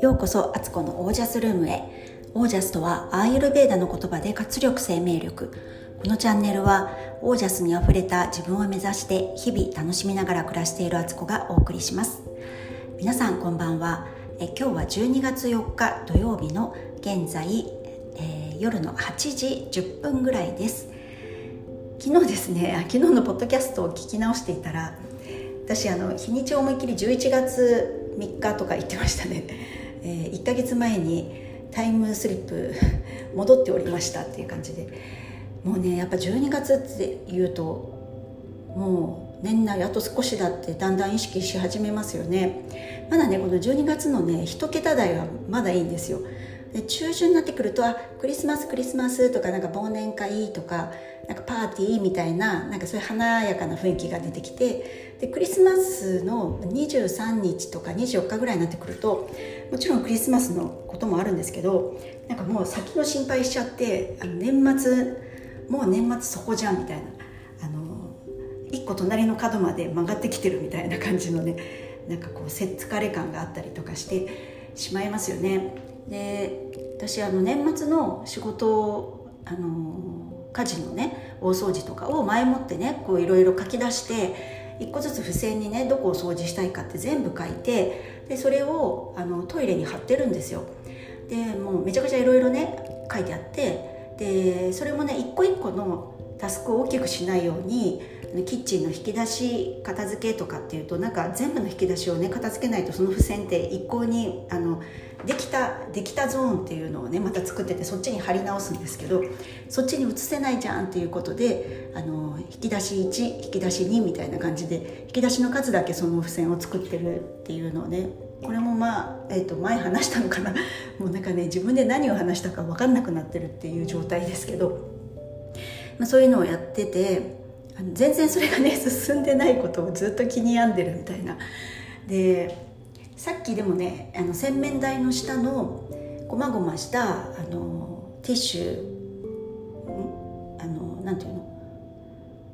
ようこそアツコのオージャスルームへ。オージャスとはアーユルベーダの言葉で活力生命力。このチャンネルはオージャスにあふれた自分を目指して日々楽しみながら暮らしているアツコがお送りします。皆さんこんばんは。え今日は12月4日土曜日の現在、えー、夜の8時10分ぐらいです。昨日ですね昨日のポッドキャストを聞き直していたら私あの日にち思いっきり11月3日とか言ってましたね。えー、1ヶ月前にタイムスリップ 戻っておりましたっていう感じで。もうねやっぱ12月っていうともう年内あと少しだってだんだん意識し始めますよね。まだねこの12月のね1桁台はまだいいんですよ。で中旬になってくるとあクリスマスクリスマスとかなんか忘年会とかなんかパーティーみたいななんかそういう華やかな雰囲気が出てきてでクリスマスの23日とか24日ぐらいになってくるともちろんクリスマスのこともあるんですけどなんかもう先の心配しちゃってあの年末もう年末そこじゃんみたいなあの一個隣の角まで曲がってきてるみたいな感じのねなんかこうせっつかれ感があったりとかしてしまいますよね。で私あの年末の仕事あの家事のね大掃除とかを前もってねこういろいろ書き出して一個ずつ付箋にねどこを掃除したいかって全部書いてでそれをあのトイレに貼ってるんですよ。でもうめちゃくちゃいろいろね書いてあってでそれもね一個一個のタスクを大きくしないようにキッチンの引き出し片付けとかっていうとなんか全部の引き出しをね片付けないとその付箋って一向にあのできたできたゾーンっていうのをねまた作っててそっちに貼り直すんですけどそっちに移せないじゃんっていうことであの引き出し1引き出し2みたいな感じで引き出しの数だけその付箋を作ってるっていうのをねこれもまあ、えー、と前話したのかな。もうなんかね自分で何を話したか分かんなくなってるっていう状態ですけど、まあ、そういうのをやってて全然それがね 進んでないことをずっと気に病んでるみたいな。でさっきでもねあの洗面台の下のこまごましたあのティッシュあのなんていうの？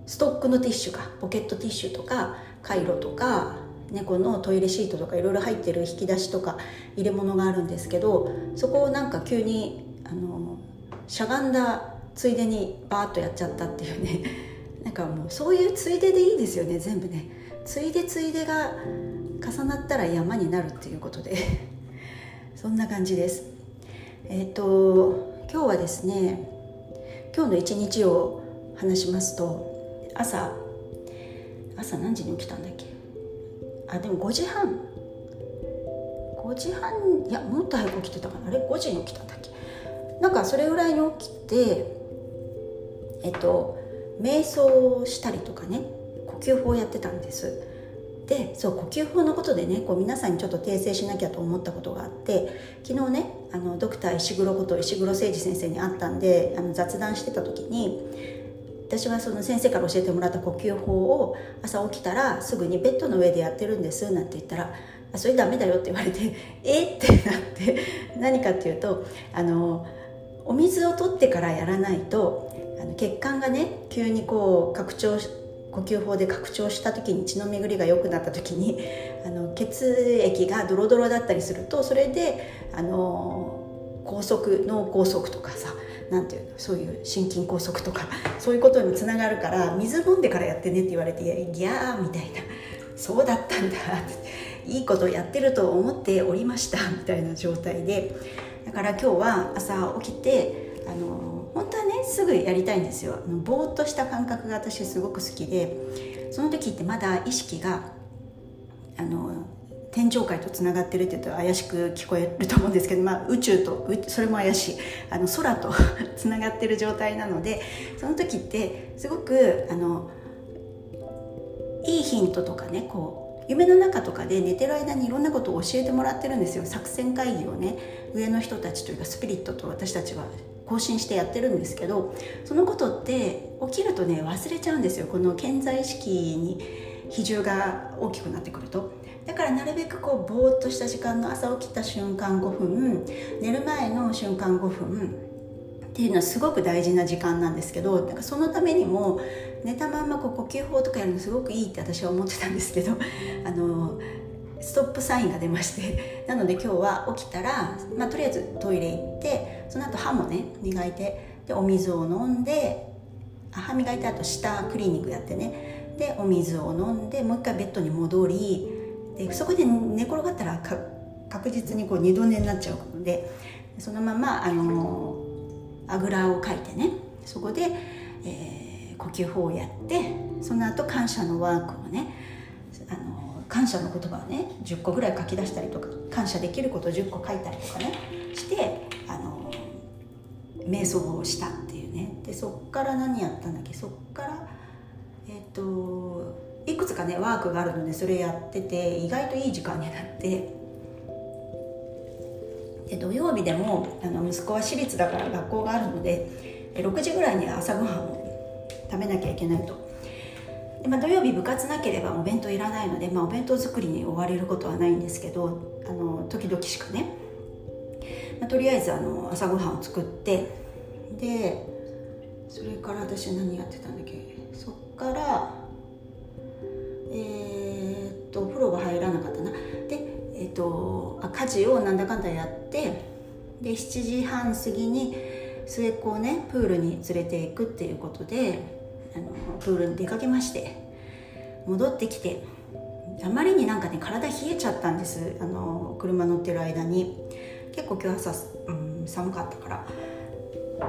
ストックのティッシュか。ポケットティッシュとかカイロとか猫のトイレシートとかいろいろ入ってる引き出しとか入れ物があるんですけどそこをなんか急にあのしゃがんだついでにバーッとやっちゃったっていうね。なんかもうそういうついででいいですよね全部ね。ついでついでが重なったら山になるっていうことで。そんな感じです。えっ、ー、と今日はですね今日の一日を話しますと朝朝何時に起きたんだっけ？あでも5時半。5時半いやもっと早く起きてたかな。あれ？5時に起きたんだっけ？なんかそれぐらいに起きてえっと瞑想をしたりとかね呼吸法をやってたんですでそう呼吸法のことでねこう皆さんにちょっと訂正しなきゃと思ったことがあって昨日ねあのドクター石黒こと石黒誠二先生に会ったんであの雑談してた時に私はその先生から教えてもらった呼吸法を朝起きたらすぐにベッドの上でやってるんですなんて言ったら「それダメだよ」って言われて「えっ?」ってなって何かっていうとあのお水を取ってからやらないとあの血管がね急にこう拡張呼吸法で拡張した時に血の巡りが良くなった時に あの血液がドロドロだったりするとそれであの梗塞脳梗塞とかさなんていうのそういう心筋梗塞とか そういうことにつながるから水飲んでからやってねって言われて「ギャー」みたいな「そうだったんだ」いいことやってると思っておりましたみたいな状態で。だから今日は朝起きてあの本当はねすぐやりたいんですよ。ぼーっとした感覚が私すごく好きでその時ってまだ意識があの天上界とつながってるって言うと怪しく聞こえると思うんですけど、まあ、宇宙とそれも怪しい。あの空と つながってる状態なのでその時ってすごくあのいいヒントとかねこう夢の中とかで寝てる間にいろんなことを教えてもらってるんですよ。作戦会議をね上の人たちというかスピリットと私たちは更新してやってるんですけどそのことって起きるとね忘れちゃうんですよ。この健在意識に比重が大きくなってくると。だからなるべくこうぼーっとした時間の朝起きた瞬間5分寝る前の瞬間5分っていうのはすごく大事な時間なんですけどなんかそのためにも寝たまんまこう呼吸法とかやるのすごくいいって私は思ってたんですけどあのストップサインが出まして なので今日は起きたら、まあ、とりあえずトイレ行ってその後歯もね磨いてでお水を飲んで歯磨いた後舌クリーニングやってね。でお水を飲んでもう一回ベッドに戻りでそこで寝転がったら確実にこう二度寝になっちゃうのでそのままあのあぐらをかいてね。そこで、えー、呼吸法をやってその後感謝のワークをねあの感謝の言葉をね10個ぐらい書き出したりとか感謝できることを10個書いたりとかねしてあの瞑想をしたっていうね。でそっから何やったんだっけ？そっからえっ、といくつかねワークがあるのでそれやってて意外といい時間になって。で土曜日でもあの息子は私立だから学校があるので6時ぐらいに朝ごはんを食べなきゃいけないと。で、まあ、土曜日部活なければお弁当いらないので、まあ、お弁当作りに追われることはないんですけどあの時々しかね、まあ、とりあえずあの朝ごはんを作ってでそれから私何やってたんだっけ？そっからえー、っとお風呂が入らなかったな。でえー、っとあ家事をなんだかんだやってで7時半過ぎに末っ子をねプールに連れていくっていうことであのプールに出かけまして戻ってきてあまりになんかね体冷えちゃったんです。あの車乗ってる間に。結構今日朝、うん、寒かったから。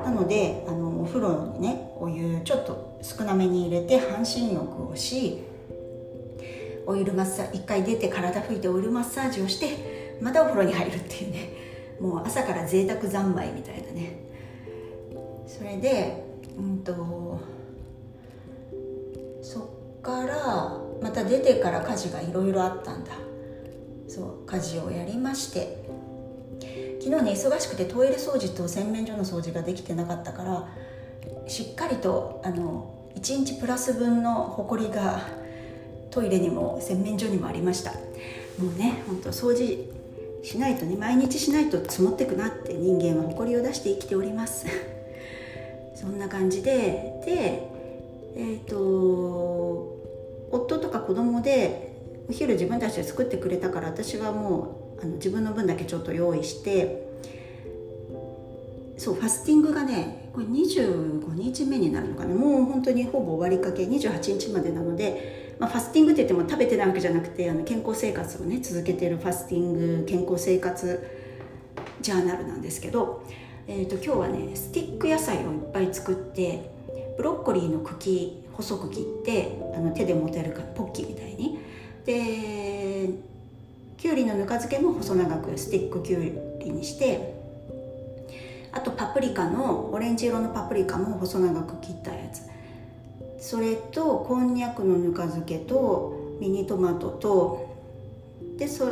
なのであのお風呂にねお湯ちょっと少なめに入れて半身浴をしオイルマッサージ一回出て体拭いてオイルマッサージをしてまたお風呂に入るっていうね。もう朝から贅沢三昧みたいなね。それでうんとからまた出てから家事がいろいろあったんだ。そう家事をやりまして。昨日ね忙しくてトイレ掃除と洗面所の掃除ができてなかったからしっかりとあの1日プラス分のほこりがトイレにも洗面所にもありました。もうねほんと掃除しないとね毎日しないと積もってくなって人間は誇りを出して生きております。そんな感じででえっ、ー、と夫とか子供でお昼自分たちで作ってくれたから私はもうあの自分の分だけちょっと用意してそうファスティングがねこれ25日目になるのかな。もう本当にほぼ終わりかけ28日までなのでまあ、ファスティングって言っても食べてないわけじゃなくてあの健康生活をね続けてるファスティング健康生活ジャーナルなんですけど、えーと、今日はねスティック野菜をいっぱい作ってブロッコリーの茎細く切ってあの手で持てるかポッキーみたいに。できゅうりのぬか漬けも細長くスティックきゅうりにして。あとパプリカのオレンジ色のパプリカも細長く切ったやつ。それとこんにゃくのぬか漬けとミニトマトとでそ、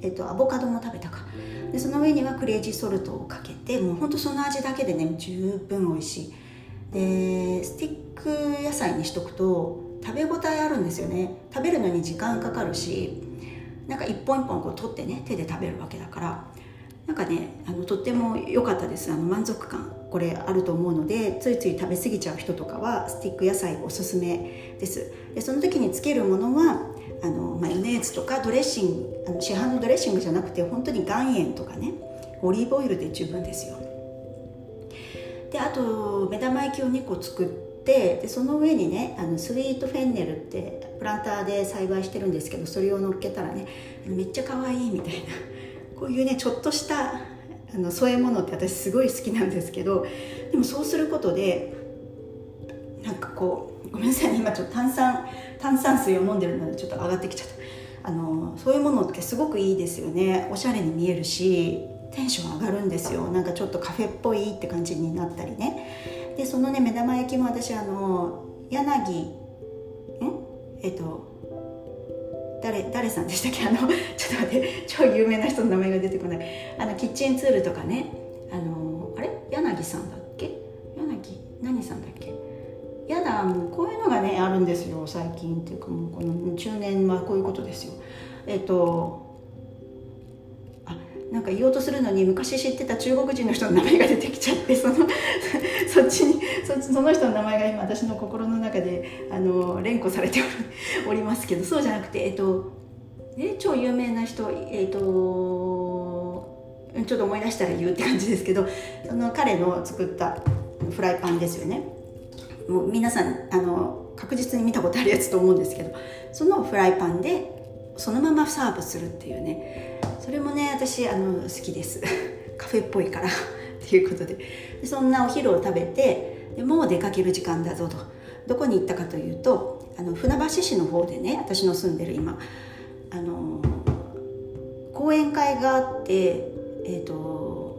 えっと、アボカドも食べたか。でその上にはクレイジーソルトをかけてもうほんとその味だけでね十分美味しい。でスティック野菜にしとくと食べ応えあるんですよね。食べるのに時間かかるしなんか一本一本こう取ってね手で食べるわけだから。なんかねあのとっても良かったです。あの満足感これあると思うのでついつい食べ過ぎちゃう人とかはスティック野菜おすすめです。でその時につけるものはあのマヨネーズとかドレッシングあの市販のドレッシングじゃなくて本当に岩塩とかねオリーブオイルで十分ですよ。であと目玉焼きを2個作ってでその上にねあのスイートフェンネルってプランターで栽培してるんですけどそれを乗っけたらねめっちゃ可愛いみたいなこういうねちょっとしたあの添え物って私すごい好きなんですけどでもそうすることでなんかこうごめんなさい、ね、今ちょっと炭酸炭酸水を飲んでるのでちょっと上がってきちゃった。あのそういうものってすごくいいですよね。おしゃれに見えるしテンション上がるんですよ。なんかちょっとカフェっぽいって感じになったりね。でそのね目玉焼きも私あの柳ん？えっと誰誰さんでしたっけ？あのちょっと待って。超有名な人の名前が出てこない。あのキッチンツールとかね。あのあれ？柳さんだっけ？柳何さんだっけ？やだもうこういうのがねあるんですよ最近っていうかもうこの中年はこういうことですよ。えっ、となんか言おうとするのに昔知ってた中国人の人の名前が出てきちゃってその そっちにそその人の名前が今私の心の中であの連呼されておりますけどそうじゃなくてえっとえ超有名な人えっとちょっと思い出したら言うって感じですけどその彼の作ったフライパンですよね。もう皆さんあの確実に見たことあるやつと思うんですけどそのフライパンでそのままサーブするっていうね。それもね私あの好きです。カフェっぽいから。っていうことで。そんなお昼を食べてでもう出かける時間だぞと。どこに行ったかというとあの船橋市の方でね私の住んでる今あの講演会があってえっ、ー、と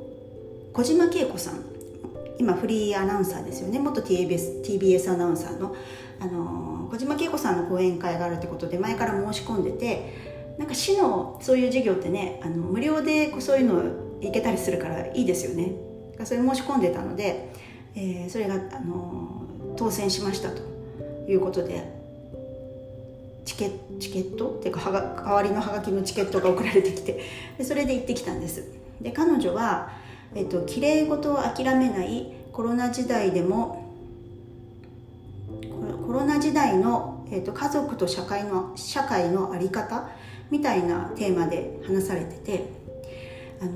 小島恵子さん。今フリーアナウンサーですよね。元 TBS, TBS アナウンサーの。あの小島恵子さんの講演会があるってことで前から申し込んでてなんか市のそういう授業ってねあの無料でそういうの行けたりするからいいですよね。それ申し込んでたので、えー、それがあの当選しましたということでチケチケットっていうかはが代わりのハガキのチケットが送られてきてでそれで行ってきたんです。で彼女は、えっと、綺麗事を諦めないコロナ時代でもコロナ時代の、えっと、家族と社会の社会の在り方みたいなテーマで話されてて、あの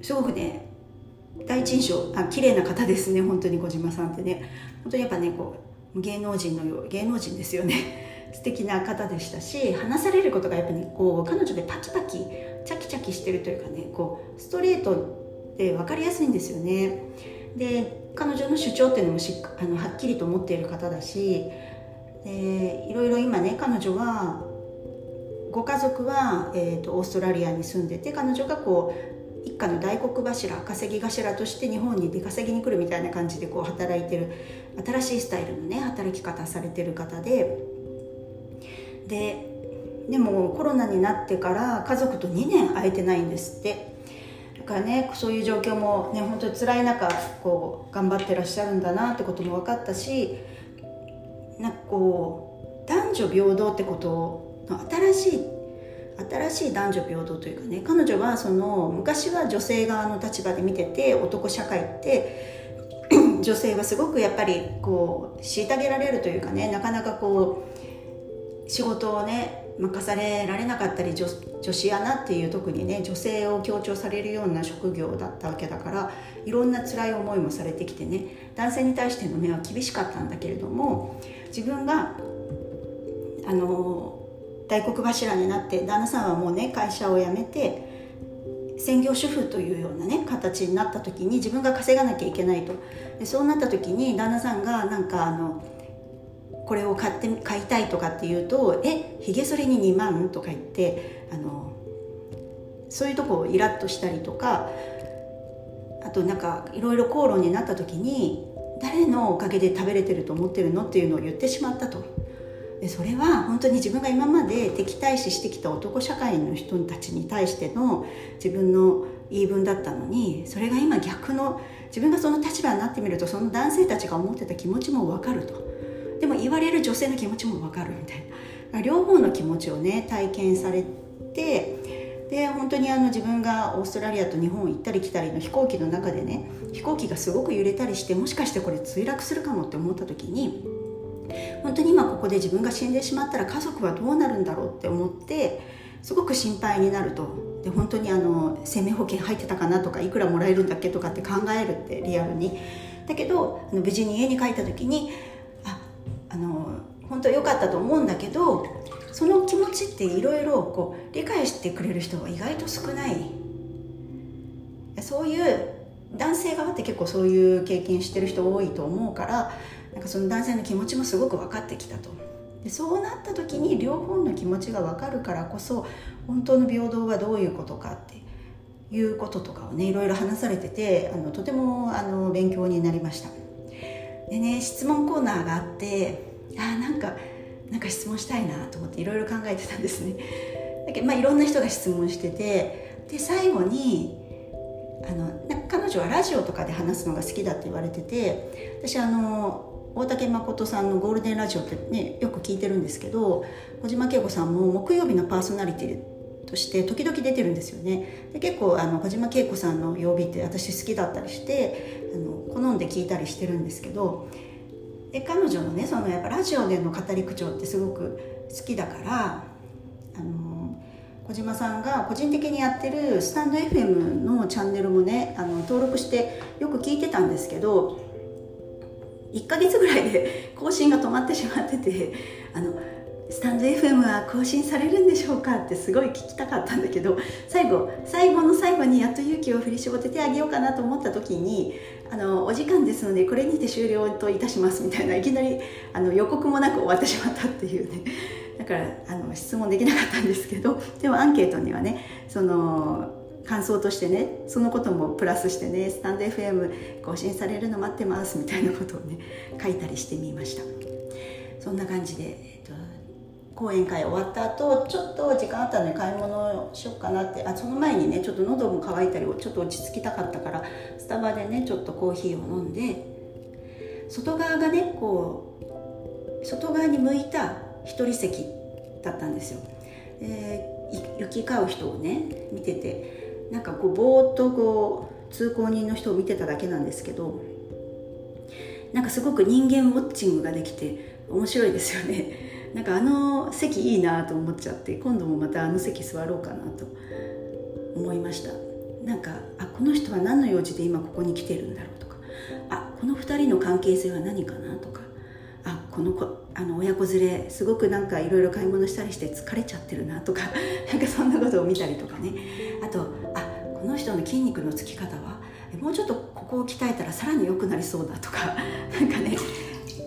ー、すごくね第一印象あ綺麗な方ですね本当に小島さんってね。本当にやっぱねこう芸能人のよう芸能人ですよね。素敵な方でしたし話されることがやっぱり、ね、こう彼女でパキパキチャキチャキしてるというかねこうストレートで分かりやすいんですよね。で彼女の主張っていうのもしあのはっきりと持っている方だしでいろいろ今ね彼女はご家族は、えーと、オーストラリアに住んでて彼女がこう一家の大黒柱稼ぎ頭として日本に出稼ぎに来るみたいな感じでこう働いてる新しいスタイルのね働き方されてる方でででもコロナになってから家族と2年会えてないんですって。だからねそういう状況もね本当に辛い中こう頑張ってらっしゃるんだなってことも分かったしなんかこう男女平等ってことの新しい新しい男女平等というかね彼女はその昔は女性側の立場で見てて男社会って 女性はすごくやっぱりこう虐げられるというかねなかなかこう仕事をね任されられなかったり女女子アナっていう特にね女性を強調されるような職業だったわけだからいろんな辛い思いもされてきてね男性に対しての目は厳しかったんだけれども自分があの大黒柱になって旦那さんはもうね会社を辞めて専業主婦というようなね形になった時に自分が稼がなきゃいけないとでそうなった時に旦那さんがなんかあのこれを買って買いたいとかっていうと「えひげ剃りに2万?」とか言ってあのそういうとこをイラッとしたりとかあとなんかいろいろ口論になった時に誰のおかげで食べれてると思ってるのっていうのを言ってしまったとでそれは本当に自分が今まで敵対視してきた男社会の人たちに対しての自分の言い分だったのにそれが今逆の自分がその立場になってみるとその男性たちが思ってた気持ちも分かると。でも言われる女性の気持ちも分かるみたいな。両方の気持ちをね体験されてで本当にあの自分がオーストラリアと日本行ったり来たりの飛行機の中でね飛行機がすごく揺れたりしてもしかしてこれ墜落するかもって思った時に本当に今ここで自分が死んでしまったら家族はどうなるんだろうって思ってすごく心配になると。で本当にあの生命保険入ってたかなとかいくらもらえるんだっけとかって考えるってリアルに。だけどあの無事に家に帰った時にああの本当良かったと思うんだけどその気持ちっていろいろ理解してくれる人は意外と少ない。そういう男性側って結構そういう経験してる人多いと思うからなんかその男性の気持ちもすごく分かってきたと。でそうなった時に両方の気持ちが分かるからこそ本当の平等はどういうことかっていうこととかをねいろいろ話されててあのとてもあの勉強になりました。でね質問コーナーがあってあなんかなんか質問したいなと思っていろいろ考えてたんですね。だけど、まあ、いろんな人が質問しててで最後にあの彼女はラジオとかで話すのが好きだって言われてて私あの大竹誠さんの「ゴールデンラジオ」ってねよく聞いてるんですけど小島慶子さんも木曜日のパーソナリティとして時々出てるんですよね。で結構あの小島恵子さんの曜日って私好きだったりしてあの好んで聞いたりしてるんですけどで彼女のねそのやっぱラジオでの語り口調ってすごく好きだからあの小島さんが個人的にやってるスタンド FM のチャンネルもねあの登録してよく聞いてたんですけど1ヶ月ぐらいで 更新が止まってしまっててあのスタンド FM は更新されるんでしょうかってすごい聞きたかったんだけど最後最後の最後にやっと勇気を振り絞って手あげようかなと思った時にあのお時間ですのでこれにて終了といたしますみたいないきなりあの予告もなく終わってしまったっていうね。だからあの質問できなかったんですけどでもアンケートにはねその感想としてねそのこともプラスしてねスタンド FM 更新されるの待ってますみたいなことをね書いたりしてみました。そんな感じで、えっと、講演会終わった後ちょっと時間あったので買い物しようかなってあその前にねちょっと喉も渇いたりちょっと落ち着きたかったからスタバでねちょっとコーヒーを飲んで外側がねこう外側に向いた一人席だったんですよ、えー、行き交う人をね見ててなんかこうぼーっとこう通行人の人を見てただけなんですけどなんかすごく人間ウォッチングができて面白いですよね。なんかあの席いいなと思っちゃって今度もまたあの席座ろうかなと思いました。なんかあこの人は何の用事で今ここに来てるんだろうとかあこの2人の関係性は何かなとかあこの子あの親子連れすごくなんかいろいろ買い物したりして疲れちゃってるなとか なんかそんなことを見たりとかね。あとの人の筋肉のつき方はもうちょっとここを鍛えたらさらに良くなりそうだとか なんかね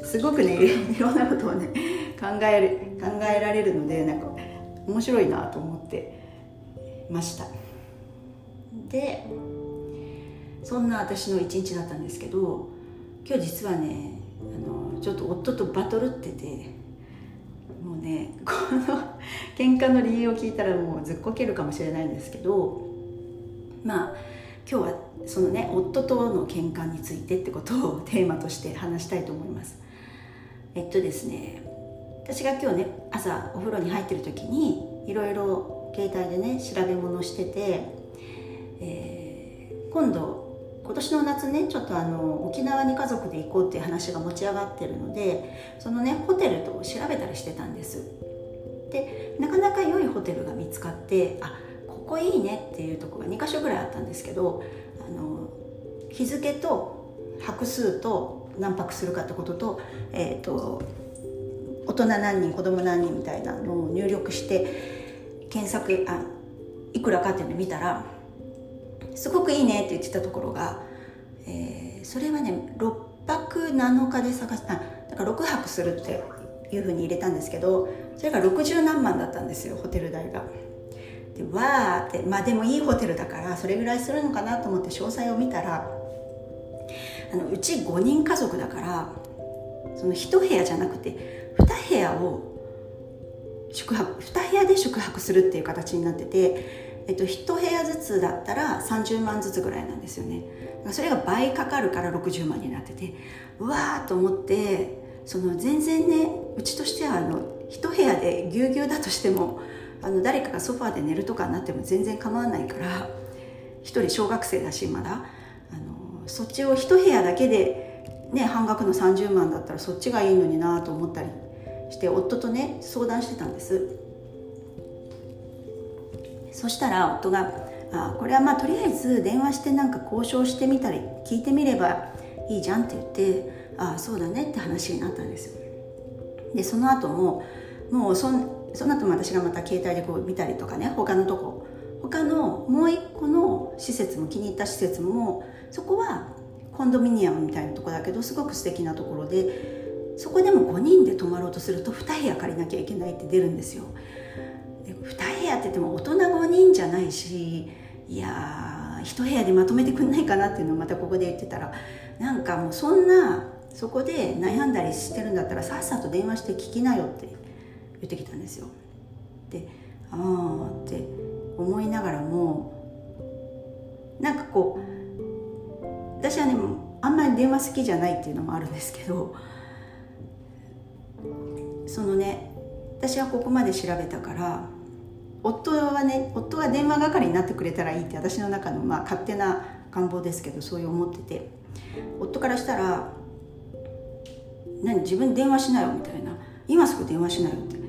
すごくねいろんなことをね考える考えられるのでなんか面白いなと思ってました。でそんな私の一日だったんですけど今日実はねあのちょっと夫とバトルっててもうねこの 喧嘩の理由を聞いたらもうずっこけるかもしれないんですけどまあ今日はそのね夫との喧嘩についてってことをテーマとして話したいと思います。えっとですね私が今日ね朝お風呂に入ってる時にいろいろ携帯でね調べ物してて、えー、今度今年の夏ねちょっとあの沖縄に家族で行こうっていう話が持ち上がってるのでそのねホテルと調べたりしてたんです。でなかなか良いホテルが見つかってあここいいねっていうとこが2か所ぐらいあったんですけどあの日付と泊数と何泊するかってことと,、えーと大人何人子供何人みたいなのを入力して検索あいくらかっていうのを見たらすごくいいねって言ってたところが、えー、それはね6泊7日で探しただから6泊するっていうふうに入れたんですけどそれが60何万だったんですよホテル代が。でわーってまあでもいいホテルだからそれぐらいするのかなと思って詳細を見たらあのうち5人家族だからその1部屋じゃなくて2部屋を宿泊2部屋で宿泊するっていう形になってて、えっと、1部屋ずつだったら30万ずつぐらいなんですよね。それが倍かかるから60万になっててうわーと思ってその全然ねうちとしてはあの1部屋でぎゅうぎゅうだとしてもあの誰かがソファーで寝るとかになっても全然構わないから1人小学生だしまだ。あのそっちを1部屋だけで、ね、半額の30万だったらそっちがいいのになと思ったりして夫とね相談してたんです。そしたら夫があこれはまあとりあえず電話してなんか交渉してみたり聞いてみればいいじゃんって言ってああそうだねって話になったんですよ。でその後ももうそんその後も私がまた携帯でこう見たりとかね他のとこ。他のもう一個の施設も気に入った施設もそこはコンドミニアムみたいなとこだけどすごく素敵なところでそこでも5人で泊まろうとすると2部屋借りなきゃいけないって出るんですよ。で2部屋って言っても大人5人じゃないしいやー1部屋でまとめてくんないかなっていうのをまたここで言ってたらなんかもうそんなそこで悩んだりしてるんだったらさっさと電話して聞きなよって言ってきたんですよ。でああって思いながらもなんかこう私はねあんまり電話好きじゃないっていうのもあるんですけどそのね私はここまで調べたから夫はね夫が電話係になってくれたらいいって私の中のまあ勝手な願望ですけどそういう思ってて夫からしたら「何自分電話しなよ」みたいな「今すぐ電話しなよ」って「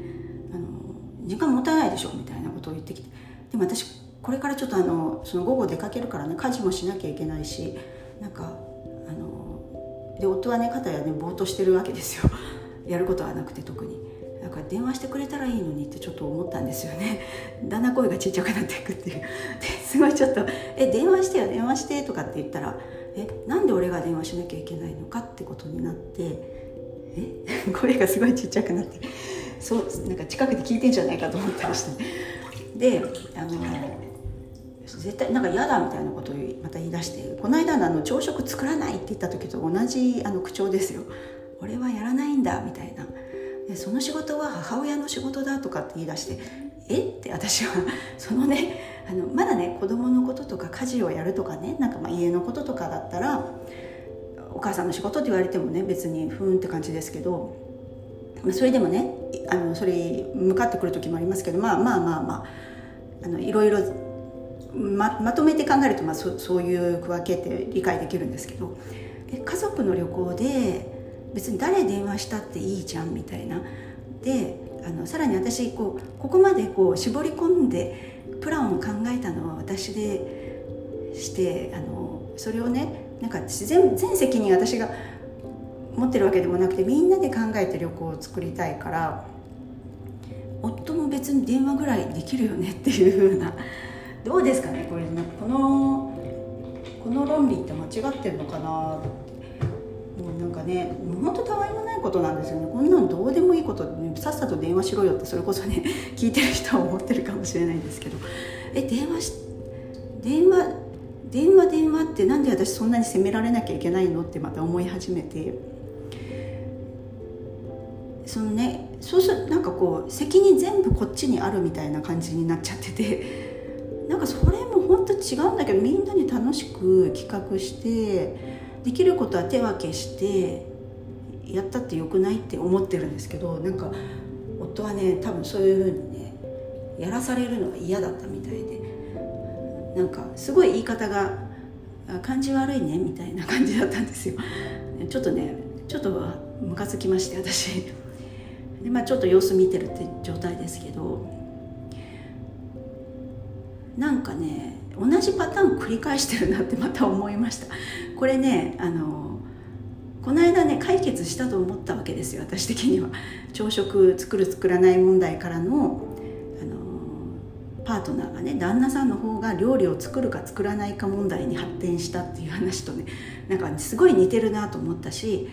時間もったいないでしょ」みたいなことを言ってきて。でも私これからちょっとあのその午後出かけるからね家事もしなきゃいけないしなんかあので夫はね肩やねぼーっとしてるわけですよ。やることはなくて特に。だから電話してくれたらいいのにってちょっと思ったんですよね。だんだん声がちっちゃくなっていくっていう。ですごいちょっと「え電話してよ電話して」とかって言ったら「えなんで俺が電話しなきゃいけないのか」ってことになってえ？声がすごいちっちゃくなって。そうなんか近くで聞いてんじゃないかと思ったりして。であの絶対なんか嫌だみたいなことをまた言い出してこの間のあの朝食作らないって言った時と同じあの口調ですよ。俺はやらないんだみたいな。でその仕事は母親の仕事だとかって言い出してえ？って私は そのねあのまだね子供のこととか家事をやるとかねなんかまあ家のこととかだったらお母さんの仕事って言われてもね別にふーんって感じですけど、まあ、それでもねあのそれ向かってくる時もありますけどまあまあまあまああのいろいろままとめて考えると、まあ、そそういう区分けって理解できるんですけど家族の旅行で別に誰電話したっていいじゃんみたいな。であのさらに私こうここまでこう絞り込んでプランを考えたのは私でしてあのそれをねなんか全全責任私が持ってるわけでもなくてみんなで考えて旅行を作りたいから夫も別に電話ぐらいできるよねっていうふうな。どうですかねこれこのこの論理って間違ってるのかなもうなんかね本当たわいもないことなんですよね。こんなんどうでもいいこと、ね、さっさと電話しろよってそれこそね 聞いてる人は思ってるかもしれないんですけど。え電話し電話電話電話ってなんで私そんなに責められなきゃいけないのってまた思い始めて。そのねそうするなんかこう責任全部こっちにあるみたいな感じになっちゃってて。なんかそれも本当違うんだけどみんなに楽しく企画してできることは手分けしてやったってよくないって思ってるんですけどなんか夫はね多分そういうふうにねやらされるのが嫌だったみたいで。なんかすごい言い方が感じ悪いねみたいな感じだったんですよ。ちょっとねちょっとムカつきまして私。でまあちょっと様子見てるって状態ですけどなんかね同じパターン繰り返してるなってまた思いました。これねあのこの間ね解決したと思ったわけですよ私的には。朝食作る作らない問題からのあのパートナーがね旦那さんの方が料理を作るか作らないか問題に発展したっていう話とねなんかすごい似てるなと思ったし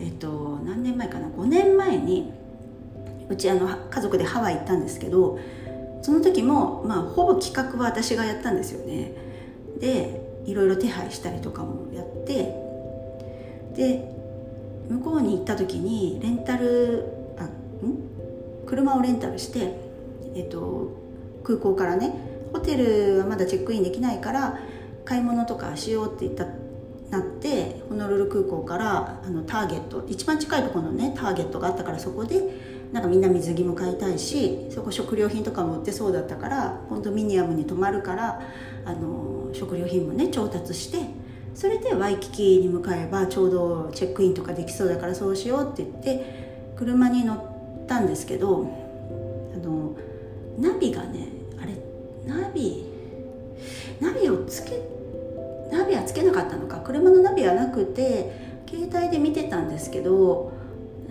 えっと何年前かな？5年前にうちあの家族でハワイ行ったんですけどその時も、まあ、ほぼ企画は私がやったんですよね。でいろいろ手配したりとかもやってで向こうに行った時にレンタルあん？車をレンタルして、えっと、空港からねホテルはまだチェックインできないから買い物とかしようって言ったなってホノルル空港からあのターゲット一番近いところのねターゲットがあったからそこでなんかみんな水着も買いたいしそこ食料品とかも売ってそうだったからコンドミニアムに泊まるからあの食料品もね調達してそれでワイキキに向かえばちょうどチェックインとかできそうだからそうしようって言って車に乗ったんですけどあのナビがねあれナビナビをつけナビはつけなかったのか。車のナビはなくて携帯で見てたんですけど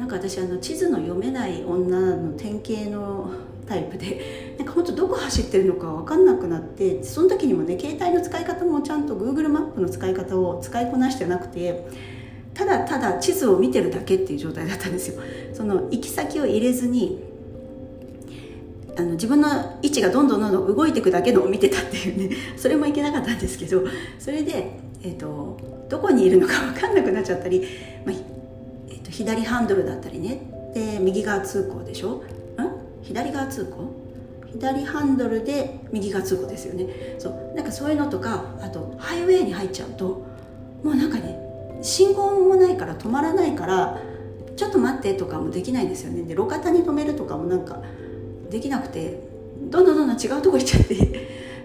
なんか私あの地図の読めない女の典型のタイプで なんか本当どこ走ってるのか分かんなくなってその時にもね携帯の使い方もちゃんと Google マップの使い方を使いこなしてなくてただただ地図を見てるだけっていう状態だったんですよ。その行き先を入れずにあの自分の位置がどんどんどんどん動いていくだけのを見てたっていうねそれもいけなかったんですけどそれで、えーと、どこにいるのか分かんなくなっちゃったり、まあ左ハンドルだったりね。で右側通行でしょ？ん？左側通行？左ハンドルで右側通行ですよね。そう。なんかそういうのとかあとハイウェイに入っちゃうともうなんかね信号もないから止まらないからちょっと待ってとかもできないんですよね。で路肩に止めるとかもなんかできなくてどんどんどんどん違うとこ行っちゃって。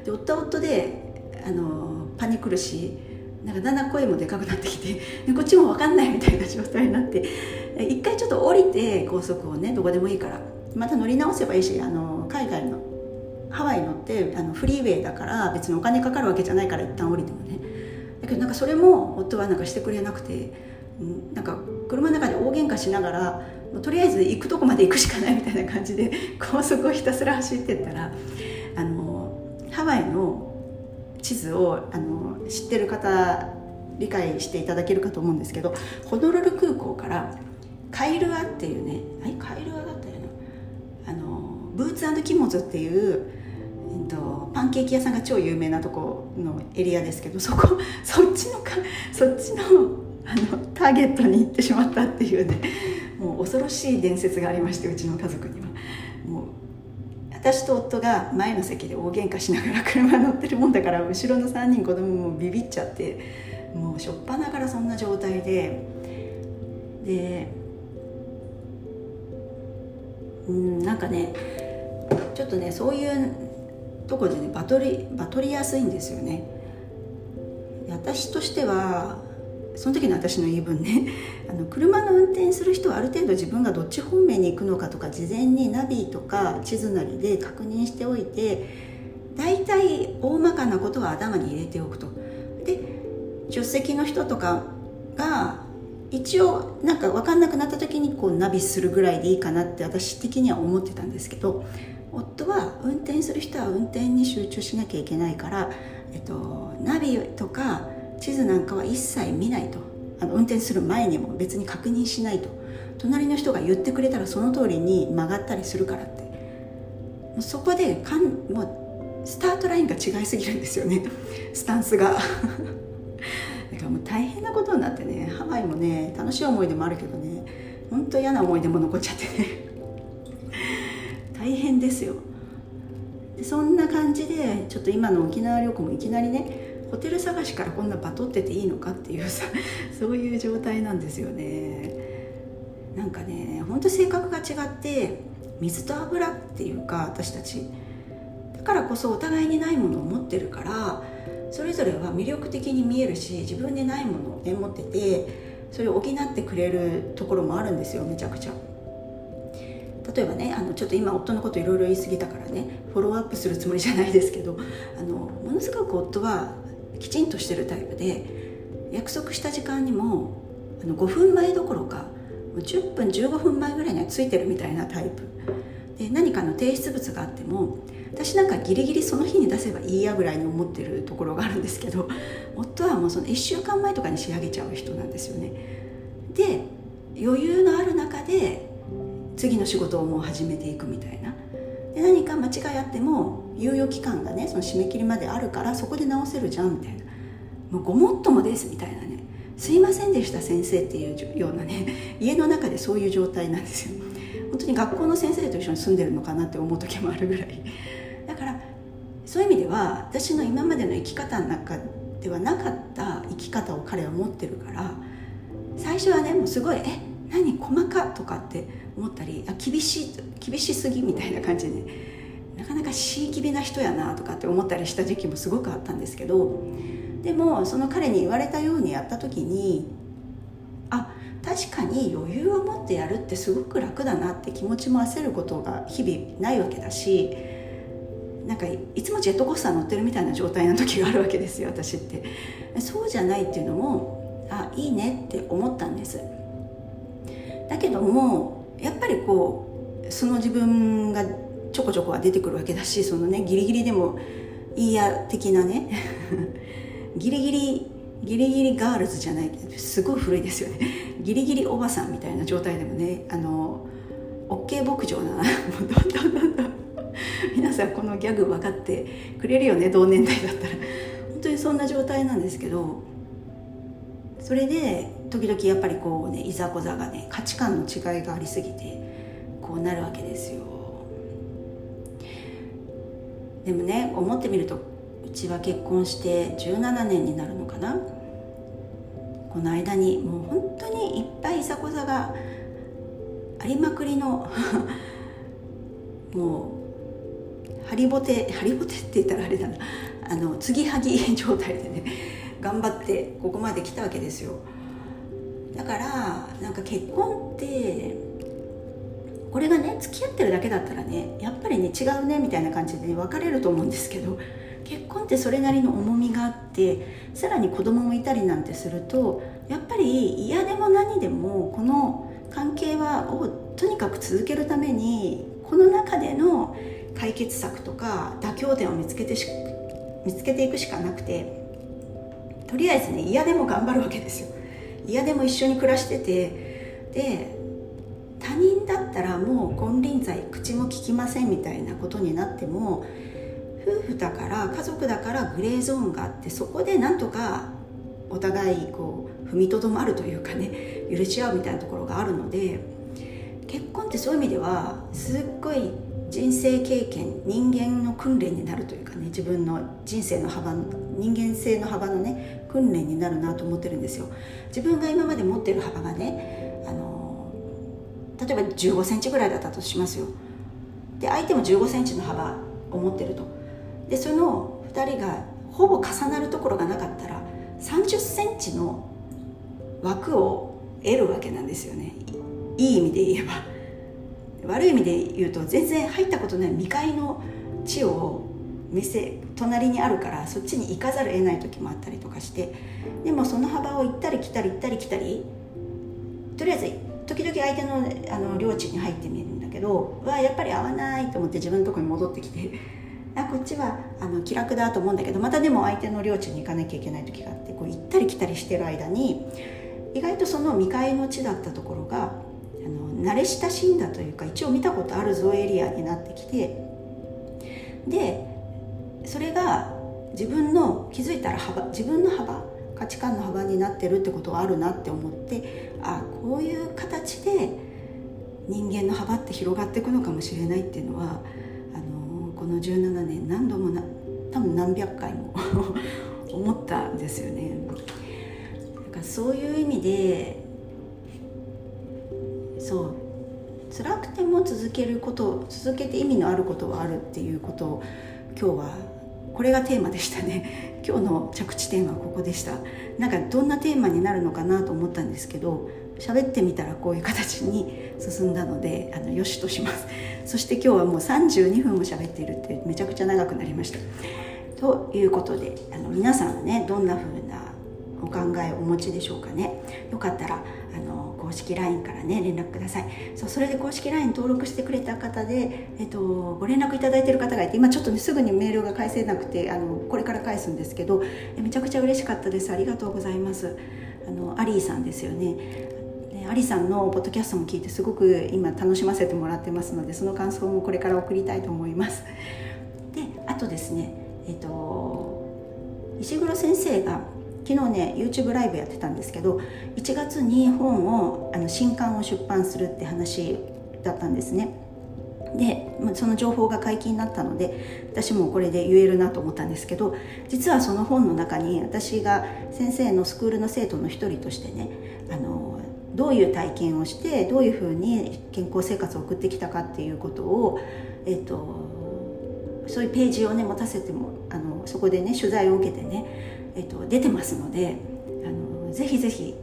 で夫夫であのパニクるしなんかだんだん声もでかくなってきて こっちも分かんないみたいな状態になって 一回ちょっと降りて高速をねどこでもいいからまた乗り直せばいいしあの海外のハワイ乗ってあのフリーウェイだから別にお金かかるわけじゃないから一旦降りてもね。だけどなんかそれも夫はなんかしてくれなくてなんか車の中で大喧嘩しながらとりあえず行くとこまで行くしかないみたいな感じで高速をひたすら走ってったらあのハワイの地図をあの知ってる方理解していただけるかと思うんですけどホノルル空港からカイルアっていうねカイルアだったよな。あのブーツキモズっていう、えっと、パンケーキ屋さんが超有名なとこのエリアですけどそこそっちのかそっちのあのターゲットに行ってしまったっていうねもう恐ろしい伝説がありましてうちの家族には。もう私と夫が前の席で大喧嘩しながら車乗ってるもんだから後ろの3人子供もビビっちゃってもうしょっぱなからそんな状態ででうんなんかねちょっとねそういうとこでねバトりバトりやすいんですよね。私としてはその時の私の言い分ね あの車の運転する人はある程度自分がどっち方面に行くのかとか事前にナビとか地図なりで確認しておいて大体大まかなことは頭に入れておくと。で助手席の人とかが一応なんか分かんなくなった時にこうナビするぐらいでいいかなって私的には思ってたんですけど夫は運転する人は運転に集中しなきゃいけないから、えっと、ナビとか地図なんかは一切見ないと。あの運転する前にも別に確認しないと。隣の人が言ってくれたらその通りに曲がったりするからって。そこでかんもうスタートラインが違いすぎるんですよね。スタンスが。だからもう大変なことになってねハワイもね楽しい思い出もあるけどね本当嫌な思い出も残っちゃってね。大変ですよ。でそんな感じでちょっと今の沖縄旅行もいきなりねホテル探しからこんなバトってていいのかっていうさ そういう状態なんですよね。なんかねほんと性格が違って水と油っていうか私たち。だからこそお互いにないものを持ってるからそれぞれは魅力的に見えるし自分でないものを、ね、持っててそれを補ってくれるところもあるんですよめちゃくちゃ。例えばねあのちょっと今夫のこといろいろ言い過ぎたからねフォローアップするつもりじゃないですけどあのものすごく夫はきちんとしてるタイプで約束した時間にもあの5分前どころか10分15分前ぐらいにはついてるみたいなタイプ。で何かの提出物があっても私なんかギリギリその日に出せばいいやぐらいに思ってるところがあるんですけど夫はもうその1週間前とかに仕上げちゃう人なんですよね。で余裕のある中で次の仕事をもう始めていくみたいな。で何か間違いあっても猶予期間がねその締め切りまであるからそこで直せるじゃんみたいな。もうごもっともですみたいなね。すいませんでした先生っていうようなね 家の中でそういう状態なんですよ。本当に学校の先生と一緒に住んでるのかなって思う時もあるぐらい。だからそういう意味では私の今までの生き方の中ではなかった生き方を彼は持ってるから最初はねもうすごい「え何細か?」とかって思ったりあ厳しい厳しすぎみたいな感じで、なかなかしいきびな人やなとかって思ったりした時期もすごくあったんですけどでもその彼に言われたようにやった時にあ確かに余裕を持ってやるってすごく楽だなって気持ちも焦ることが日々ないわけだしなんかいつもジェットコースター乗ってるみたいな状態の時があるわけですよ私ってそうじゃないっていうのもあいいねって思ったんですだけどもやっぱりこうその自分がちょこちょこは出てくるわけだしそのねギリギリでもいいや的なね ギリギリギリギリガールズじゃないすごい古いですよね。ギリギリおばさんみたいな状態でもねあの OK 牧場などんどんどんどん皆さんこのギャグ分かってくれるよね同年代だったら。本当にそんな状態なんですけどそれで時々やっぱりこうねいざこざがね価値観の違いがありすぎてこうなるわけですよ。でもね思ってみるとうちは結婚して17年になるのかな。この間にもう本当にいっぱいいざこざがありまくりの もうハリボテハリボテって言ったらあれだな。あの継ぎはぎ状態でね。頑張ってここまで来たわけですよ。だからなんか結婚ってこれがね付き合ってるだけだったらねやっぱりね違うねみたいな感じで、ね、別れると思うんですけど結婚ってそれなりの重みがあってさらに子供もいたりなんてするとやっぱり嫌でも何でもこの関係はをとにかく続けるためにこの中での解決策とか妥協点を見つけてし見つけていくしかなくてとりあえずね嫌でも頑張るわけですよ。嫌でも一緒に暮らしてて。で他人だったらもう金輪際口も聞きませんみたいなことになっても夫婦だから家族だからグレーゾーンがあってそこでなんとかお互いこう踏みとどまるというかね許し合うみたいなところがあるので結婚ってそういう意味ではすっごい人生経験人間の訓練になるというかね自分の人生の幅人間性の幅のね訓練になるなと思ってるんですよ。自分が今まで持ってる幅がねあの例えば1 5センチぐらいだったとしますよ。で相手も1 5センチの幅を持ってると。でその2人がほぼ重なるところがなかったら3 0センチの枠を得るわけなんですよね。いい意味で言えば。悪い意味で言うと全然入ったことない未開の地を店隣にあるからそっちに行かざるを得ない時もあったりとかしてでもその幅を行ったり来たり行ったり来たりとりあえず時々相手のあの領地に入ってみるんだけどわやっぱり合わないと思って自分のとこに戻ってきてあこっちはあの気楽だと思うんだけどまたでも相手の領地に行かなきゃいけない時があってこう行ったり来たりしてる間に意外とその未開の地だったところがあの慣れ親しんだというか一応見たことあるぞエリアになってきてでそれが自分の気づいたら幅自分の幅価値観の幅になってるってことはあるなって思ってあこういう形で人間の幅って広がっていくのかもしれないっていうのはあのこの17年何度もな多分何百回も 思ったんですよね。だからそういう意味でそう辛くても続けること続けて意味のあることはあるっていうことを今日はこれがテーマでしたね。今日の着地点はここでした。なんかどんなテーマになるのかなと思ったんですけど喋ってみたらこういう形に進んだのであのよしとします。そして今日はもう32分も喋っているってめちゃくちゃ長くなりました。ということであの皆さんはねどんな風なお考えをお持ちでしょうかね。よかったらあの公式 LINE からね連絡ください。そうそれで公式 LINE 登録してくれた方で、えっと、ご連絡いただいてる方がいて今ちょっとねすぐにメールが返せなくてあのこれから返すんですけどめちゃくちゃ嬉しかったです。ありがとうございます。あのアリーさんですよね。アリさんのポッドキャストも聞いてすごく今楽しませてもらってますのでその感想もこれから送りたいと思います。であとですねえっ、と石黒先生が昨日ね YouTube ライブやってたんですけど1月に本をあの新刊を出版するって話だったんですね。でその情報が解禁になったので私もこれで言えるなと思ったんですけど実はその本の中に私が先生のスクールの生徒の一人としてねあのどういう体験をしてどういうふうに健康生活を送ってきたかっていうことを、えーと、そういうページをね持たせてもあのそこでね取材を受けてね、えーと、出てますのであのぜひぜひ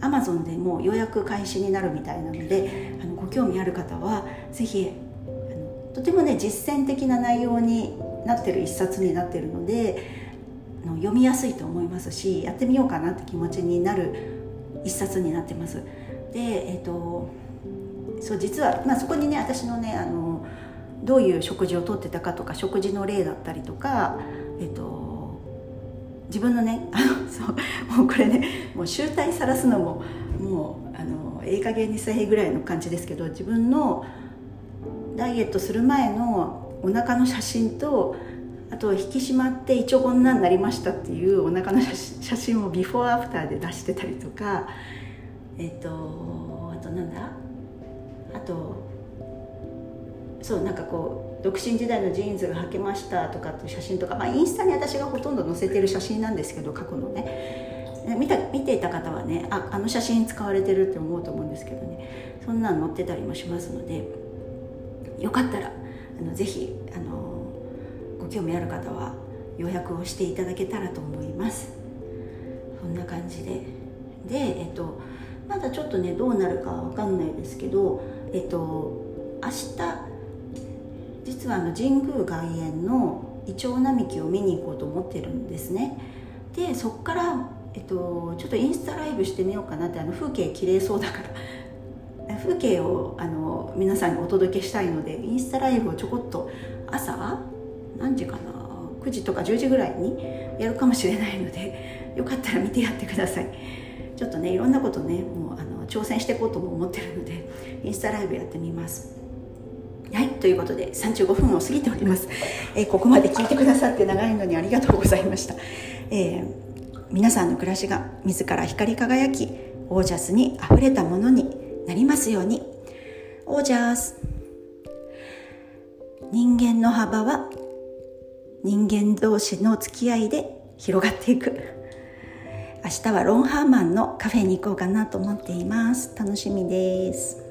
アマゾンでも予約開始になるみたいなのであのご興味ある方はぜひあのとてもね実践的な内容になってる一冊になってるのでの読みやすいと思いますしやってみようかなって気持ちになる一冊になってます。で、えーと、そう実は、まあ、そこにね私のねあのどういう食事をとってたかとか食事の例だったりとか、えーと、自分のね あのそうもうこれねもう集大さらすのももうあのええ加減にせえぐらいの感じですけど自分のダイエットする前のお腹の写真とあと引き締まって一応こんなになりましたっていうお腹の写真をビフォーアフターで出してたりとかえっ、とあとなんだ？あとそうなんかこう独身時代のジーンズが履けましたとかって写真とか、まあ、インスタに私がほとんど載せてる写真なんですけど過去のね。見た見ていた方はねああの写真使われてるって思うと思うんですけどね。そんなん載ってたりもしますのでよかったらあのぜひあのご興味ある方は予約をしていただけたらと思います。そんな感じで。でえっとまだちょっとねどうなるかわかんないですけどえっと明日実はあの神宮外苑のイチョウ並木を見に行こうと思ってるんですね。でそっからえっとちょっとインスタライブしてみようかなってあの風景綺麗そうだから 風景をあの皆さんにお届けしたいのでインスタライブをちょこっと朝何時かな9時とか10時ぐらいにやるかもしれないので よかったら見てやってください。ちょっとねいろんなことねもうあの挑戦していこうとも思ってるのでインスタライブやってみます。はいということで35分を過ぎております、えー、ここまで聞いてくださって長いのにありがとうございました、えー、皆さんの暮らしが自ら光り輝きオージャスにあふれたものになりますように。オージャス。人間の幅は人間同士の付き合いで広がっていく。明日はロンハーマンのカフェに行こうかなと思っています。楽しみです。